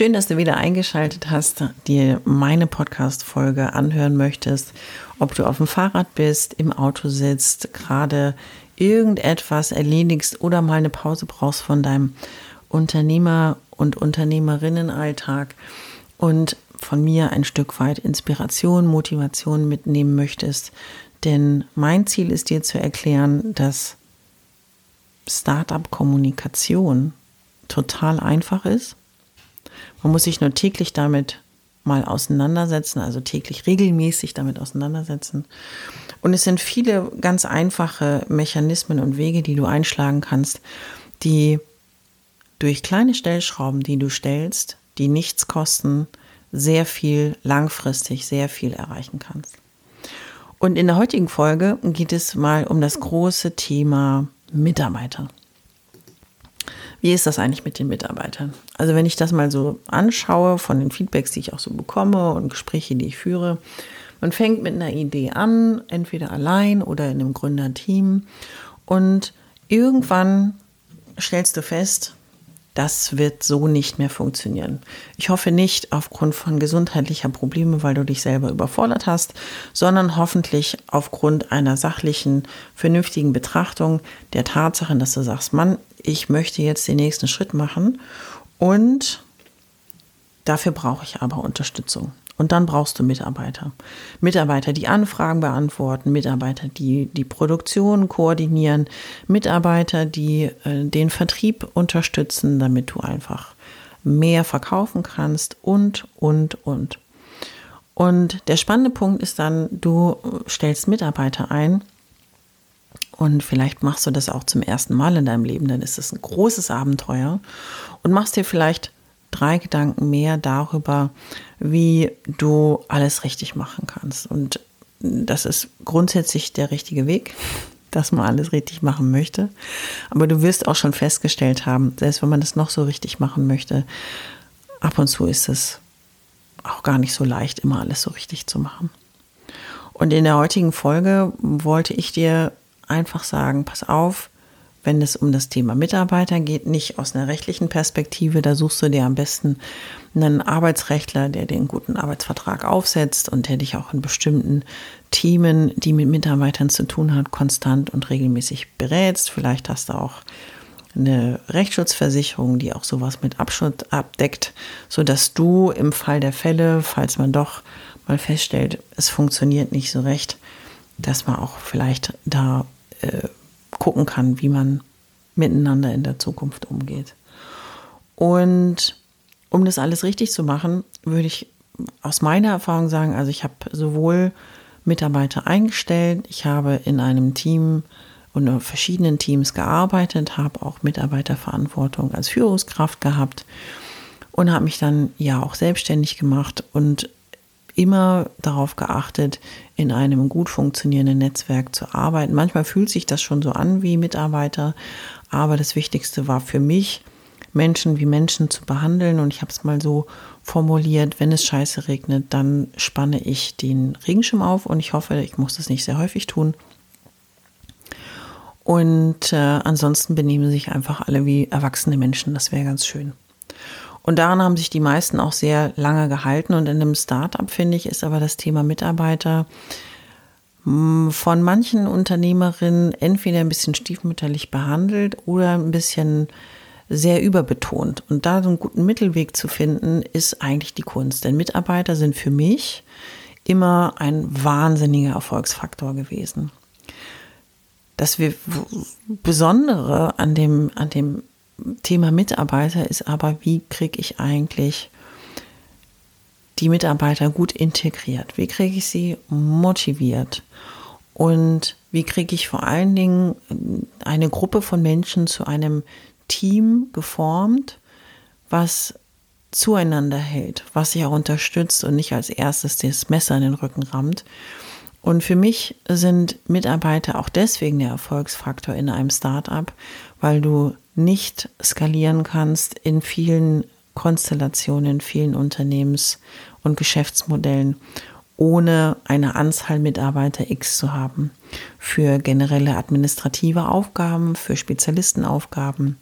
Schön, dass du wieder eingeschaltet hast, dir meine Podcast-Folge anhören möchtest. Ob du auf dem Fahrrad bist, im Auto sitzt, gerade irgendetwas erledigst oder mal eine Pause brauchst von deinem Unternehmer- und Unternehmerinnenalltag und von mir ein Stück weit Inspiration, Motivation mitnehmen möchtest. Denn mein Ziel ist dir zu erklären, dass Startup-Kommunikation total einfach ist. Man muss sich nur täglich damit mal auseinandersetzen, also täglich regelmäßig damit auseinandersetzen. Und es sind viele ganz einfache Mechanismen und Wege, die du einschlagen kannst, die durch kleine Stellschrauben, die du stellst, die nichts kosten, sehr viel langfristig, sehr viel erreichen kannst. Und in der heutigen Folge geht es mal um das große Thema Mitarbeiter. Wie ist das eigentlich mit den Mitarbeitern? Also wenn ich das mal so anschaue von den Feedbacks, die ich auch so bekomme und Gespräche, die ich führe, man fängt mit einer Idee an, entweder allein oder in einem Gründerteam und irgendwann stellst du fest, das wird so nicht mehr funktionieren. Ich hoffe nicht aufgrund von gesundheitlicher Probleme, weil du dich selber überfordert hast, sondern hoffentlich aufgrund einer sachlichen, vernünftigen Betrachtung der Tatsachen, dass du sagst, Mann, ich möchte jetzt den nächsten Schritt machen und dafür brauche ich aber Unterstützung. Und dann brauchst du Mitarbeiter. Mitarbeiter, die Anfragen beantworten, Mitarbeiter, die die Produktion koordinieren, Mitarbeiter, die äh, den Vertrieb unterstützen, damit du einfach mehr verkaufen kannst und, und, und. Und der spannende Punkt ist dann, du stellst Mitarbeiter ein und vielleicht machst du das auch zum ersten Mal in deinem Leben, dann ist es ein großes Abenteuer und machst dir vielleicht drei Gedanken mehr darüber, wie du alles richtig machen kannst. Und das ist grundsätzlich der richtige Weg, dass man alles richtig machen möchte. Aber du wirst auch schon festgestellt haben, selbst wenn man das noch so richtig machen möchte, ab und zu ist es auch gar nicht so leicht, immer alles so richtig zu machen. Und in der heutigen Folge wollte ich dir einfach sagen, pass auf, wenn es um das Thema Mitarbeiter geht, nicht aus einer rechtlichen Perspektive. Da suchst du dir am besten einen Arbeitsrechtler, der den guten Arbeitsvertrag aufsetzt und der dich auch in bestimmten Themen, die mit Mitarbeitern zu tun hat, konstant und regelmäßig berätst. Vielleicht hast du auch eine Rechtsschutzversicherung, die auch sowas mit Abschutz abdeckt, so dass du im Fall der Fälle, falls man doch mal feststellt, es funktioniert nicht so recht, dass man auch vielleicht da äh, gucken kann, wie man miteinander in der Zukunft umgeht. Und um das alles richtig zu machen, würde ich aus meiner Erfahrung sagen, also ich habe sowohl Mitarbeiter eingestellt, ich habe in einem Team und in verschiedenen Teams gearbeitet, habe auch Mitarbeiterverantwortung als Führungskraft gehabt und habe mich dann ja auch selbstständig gemacht und immer darauf geachtet, in einem gut funktionierenden Netzwerk zu arbeiten. Manchmal fühlt sich das schon so an wie Mitarbeiter, aber das Wichtigste war für mich, Menschen wie Menschen zu behandeln. Und ich habe es mal so formuliert, wenn es scheiße regnet, dann spanne ich den Regenschirm auf und ich hoffe, ich muss das nicht sehr häufig tun. Und äh, ansonsten benehmen sich einfach alle wie erwachsene Menschen. Das wäre ganz schön. Und daran haben sich die meisten auch sehr lange gehalten. Und in einem Startup, finde ich, ist aber das Thema Mitarbeiter hm, von manchen Unternehmerinnen entweder ein bisschen stiefmütterlich behandelt oder ein bisschen sehr überbetont. Und da so einen guten Mittelweg zu finden, ist eigentlich die Kunst. Denn Mitarbeiter sind für mich immer ein wahnsinniger Erfolgsfaktor gewesen. Das wir Besondere an dem, an dem Thema Mitarbeiter ist aber, wie kriege ich eigentlich die Mitarbeiter gut integriert? Wie kriege ich sie motiviert? Und wie kriege ich vor allen Dingen eine Gruppe von Menschen zu einem Team geformt, was zueinander hält, was sich auch unterstützt und nicht als erstes das Messer in den Rücken rammt. Und für mich sind Mitarbeiter auch deswegen der Erfolgsfaktor in einem Startup, weil du nicht skalieren kannst in vielen Konstellationen, vielen Unternehmens- und Geschäftsmodellen, ohne eine Anzahl Mitarbeiter X zu haben. Für generelle administrative Aufgaben, für Spezialistenaufgaben.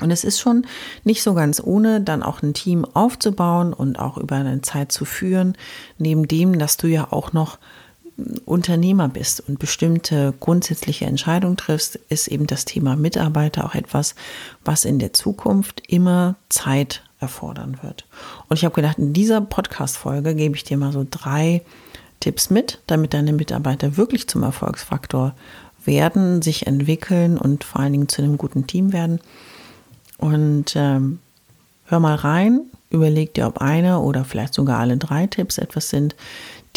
Und es ist schon nicht so ganz ohne, dann auch ein Team aufzubauen und auch über eine Zeit zu führen, neben dem, dass du ja auch noch Unternehmer bist und bestimmte grundsätzliche Entscheidungen triffst, ist eben das Thema Mitarbeiter auch etwas, was in der Zukunft immer Zeit erfordern wird. Und ich habe gedacht, in dieser Podcast-Folge gebe ich dir mal so drei Tipps mit, damit deine Mitarbeiter wirklich zum Erfolgsfaktor werden, sich entwickeln und vor allen Dingen zu einem guten Team werden. Und ähm, hör mal rein, überleg dir, ob eine oder vielleicht sogar alle drei Tipps etwas sind,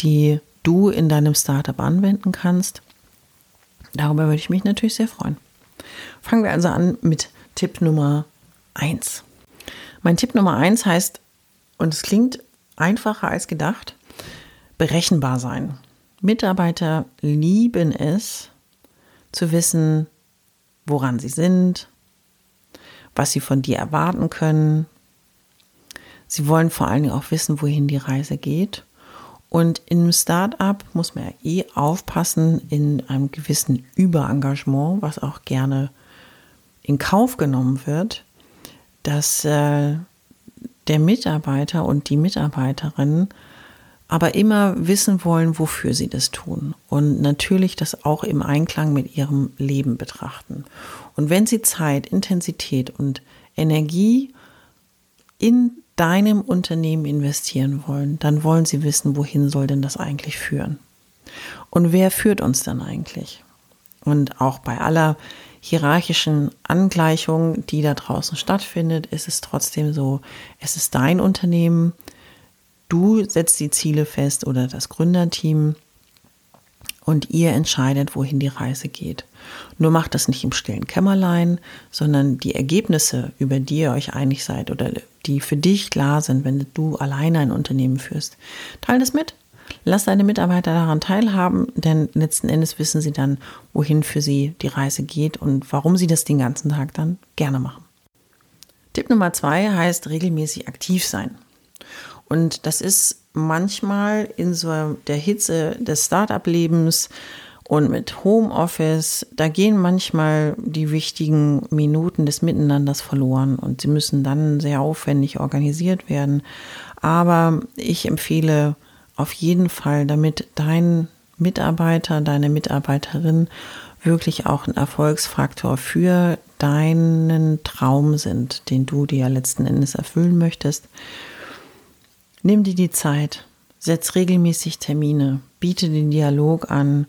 die du in deinem Startup anwenden kannst. Darüber würde ich mich natürlich sehr freuen. Fangen wir also an mit Tipp Nummer 1. Mein Tipp Nummer 1 heißt, und es klingt einfacher als gedacht, berechenbar sein. Mitarbeiter lieben es zu wissen, woran sie sind, was sie von dir erwarten können. Sie wollen vor allen Dingen auch wissen, wohin die Reise geht. Und einem Start-up muss man ja eh aufpassen in einem gewissen Überengagement, was auch gerne in Kauf genommen wird, dass äh, der Mitarbeiter und die Mitarbeiterin aber immer wissen wollen, wofür sie das tun und natürlich das auch im Einklang mit ihrem Leben betrachten. Und wenn sie Zeit, Intensität und Energie in deinem Unternehmen investieren wollen, dann wollen sie wissen, wohin soll denn das eigentlich führen? Und wer führt uns dann eigentlich? Und auch bei aller hierarchischen Angleichung, die da draußen stattfindet, ist es trotzdem so, es ist dein Unternehmen, du setzt die Ziele fest oder das Gründerteam und ihr entscheidet, wohin die Reise geht. Nur macht das nicht im stillen Kämmerlein, sondern die Ergebnisse, über die ihr euch einig seid oder die für dich klar sind, wenn du alleine ein Unternehmen führst, teile das mit. Lass deine Mitarbeiter daran teilhaben, denn letzten Endes wissen sie dann, wohin für sie die Reise geht und warum sie das den ganzen Tag dann gerne machen. Tipp Nummer zwei heißt regelmäßig aktiv sein. Und das ist manchmal in so der Hitze des Startup-Lebens und mit Homeoffice, da gehen manchmal die wichtigen Minuten des Miteinanders verloren und sie müssen dann sehr aufwendig organisiert werden. Aber ich empfehle auf jeden Fall, damit dein Mitarbeiter, deine Mitarbeiterin wirklich auch ein Erfolgsfaktor für deinen Traum sind, den du dir letzten Endes erfüllen möchtest. Nimm dir die Zeit, setz regelmäßig Termine, biete den Dialog an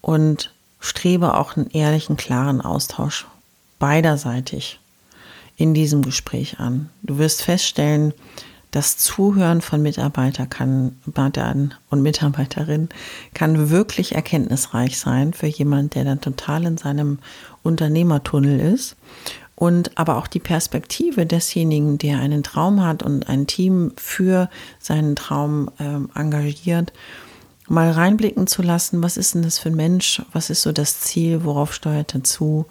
und strebe auch einen ehrlichen, klaren Austausch beiderseitig in diesem Gespräch an. Du wirst feststellen, das Zuhören von Mitarbeiter kann, und Mitarbeiterinnen kann wirklich erkenntnisreich sein für jemand, der dann total in seinem Unternehmertunnel ist und aber auch die Perspektive desjenigen, der einen Traum hat und ein Team für seinen Traum äh, engagiert, mal reinblicken zu lassen, was ist denn das für ein Mensch, was ist so das Ziel, worauf steuert er zu,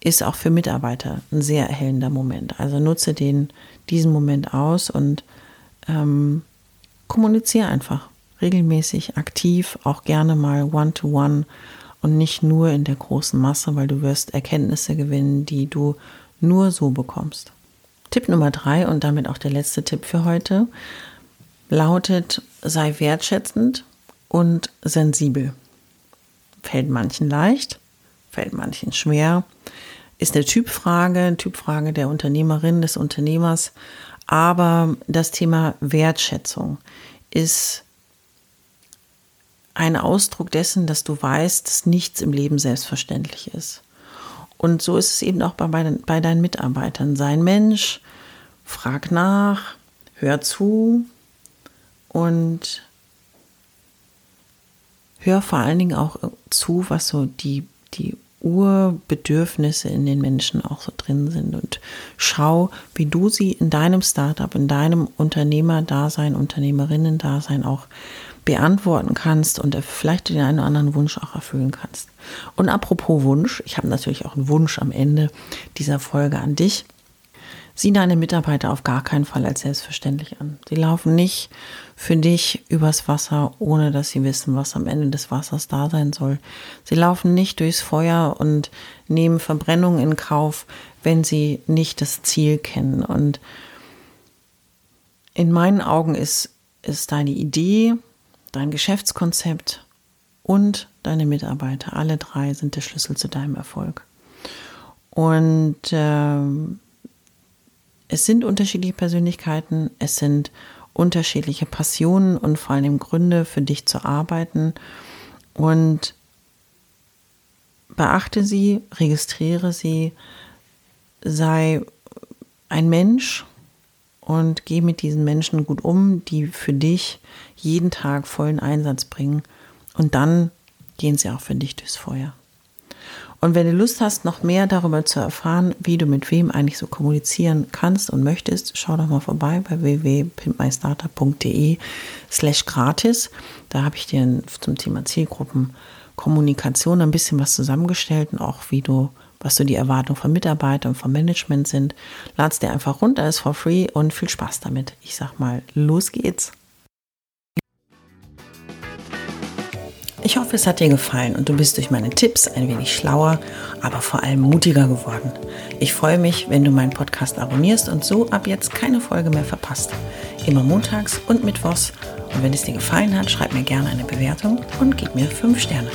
ist auch für Mitarbeiter ein sehr erhellender Moment. Also nutze den, diesen Moment aus und ähm, kommuniziere einfach regelmäßig, aktiv, auch gerne mal one-to-one -one und nicht nur in der großen Masse, weil du wirst Erkenntnisse gewinnen, die du nur so bekommst. Tipp Nummer drei und damit auch der letzte Tipp für heute lautet, sei wertschätzend und sensibel. Fällt manchen leicht, fällt manchen schwer, ist eine Typfrage, Typfrage der Unternehmerin, des Unternehmers. Aber das Thema Wertschätzung ist ein Ausdruck dessen, dass du weißt, dass nichts im Leben selbstverständlich ist. Und so ist es eben auch bei, bei deinen Mitarbeitern. Sei ein Mensch, frag nach, hör zu und hör vor allen Dingen auch zu, was so die, die Urbedürfnisse in den Menschen auch so drin sind und schau, wie du sie in deinem Startup, in deinem Unternehmerdasein, Unternehmerinnen-Dasein auch beantworten kannst und vielleicht den einen oder anderen Wunsch auch erfüllen kannst. Und apropos Wunsch, ich habe natürlich auch einen Wunsch am Ende dieser Folge an dich. Sieh deine Mitarbeiter auf gar keinen Fall als selbstverständlich an. Sie laufen nicht für dich übers Wasser, ohne dass sie wissen, was am Ende des Wassers da sein soll. Sie laufen nicht durchs Feuer und nehmen Verbrennung in Kauf, wenn sie nicht das Ziel kennen. Und in meinen Augen ist, ist deine Idee, dein Geschäftskonzept und deine Mitarbeiter, alle drei sind der Schlüssel zu deinem Erfolg. Und äh, es sind unterschiedliche Persönlichkeiten, es sind unterschiedliche Passionen und vor allem Gründe für dich zu arbeiten. Und beachte sie, registriere sie, sei ein Mensch und geh mit diesen Menschen gut um, die für dich jeden Tag vollen Einsatz bringen. Und dann gehen sie auch für dich durchs Feuer. Und wenn du Lust hast, noch mehr darüber zu erfahren, wie du mit wem eigentlich so kommunizieren kannst und möchtest, schau doch mal vorbei bei www.pimpmystarter.de slash gratis. Da habe ich dir zum Thema Zielgruppenkommunikation ein bisschen was zusammengestellt und auch wie du was so die Erwartungen von Mitarbeitern und vom Management sind. Lad's dir einfach runter, ist for free und viel Spaß damit. Ich sag mal, los geht's. Ich hoffe, es hat dir gefallen und du bist durch meine Tipps ein wenig schlauer, aber vor allem mutiger geworden. Ich freue mich, wenn du meinen Podcast abonnierst und so ab jetzt keine Folge mehr verpasst. Immer montags und mittwochs. Und wenn es dir gefallen hat, schreib mir gerne eine Bewertung und gib mir 5 Sterne.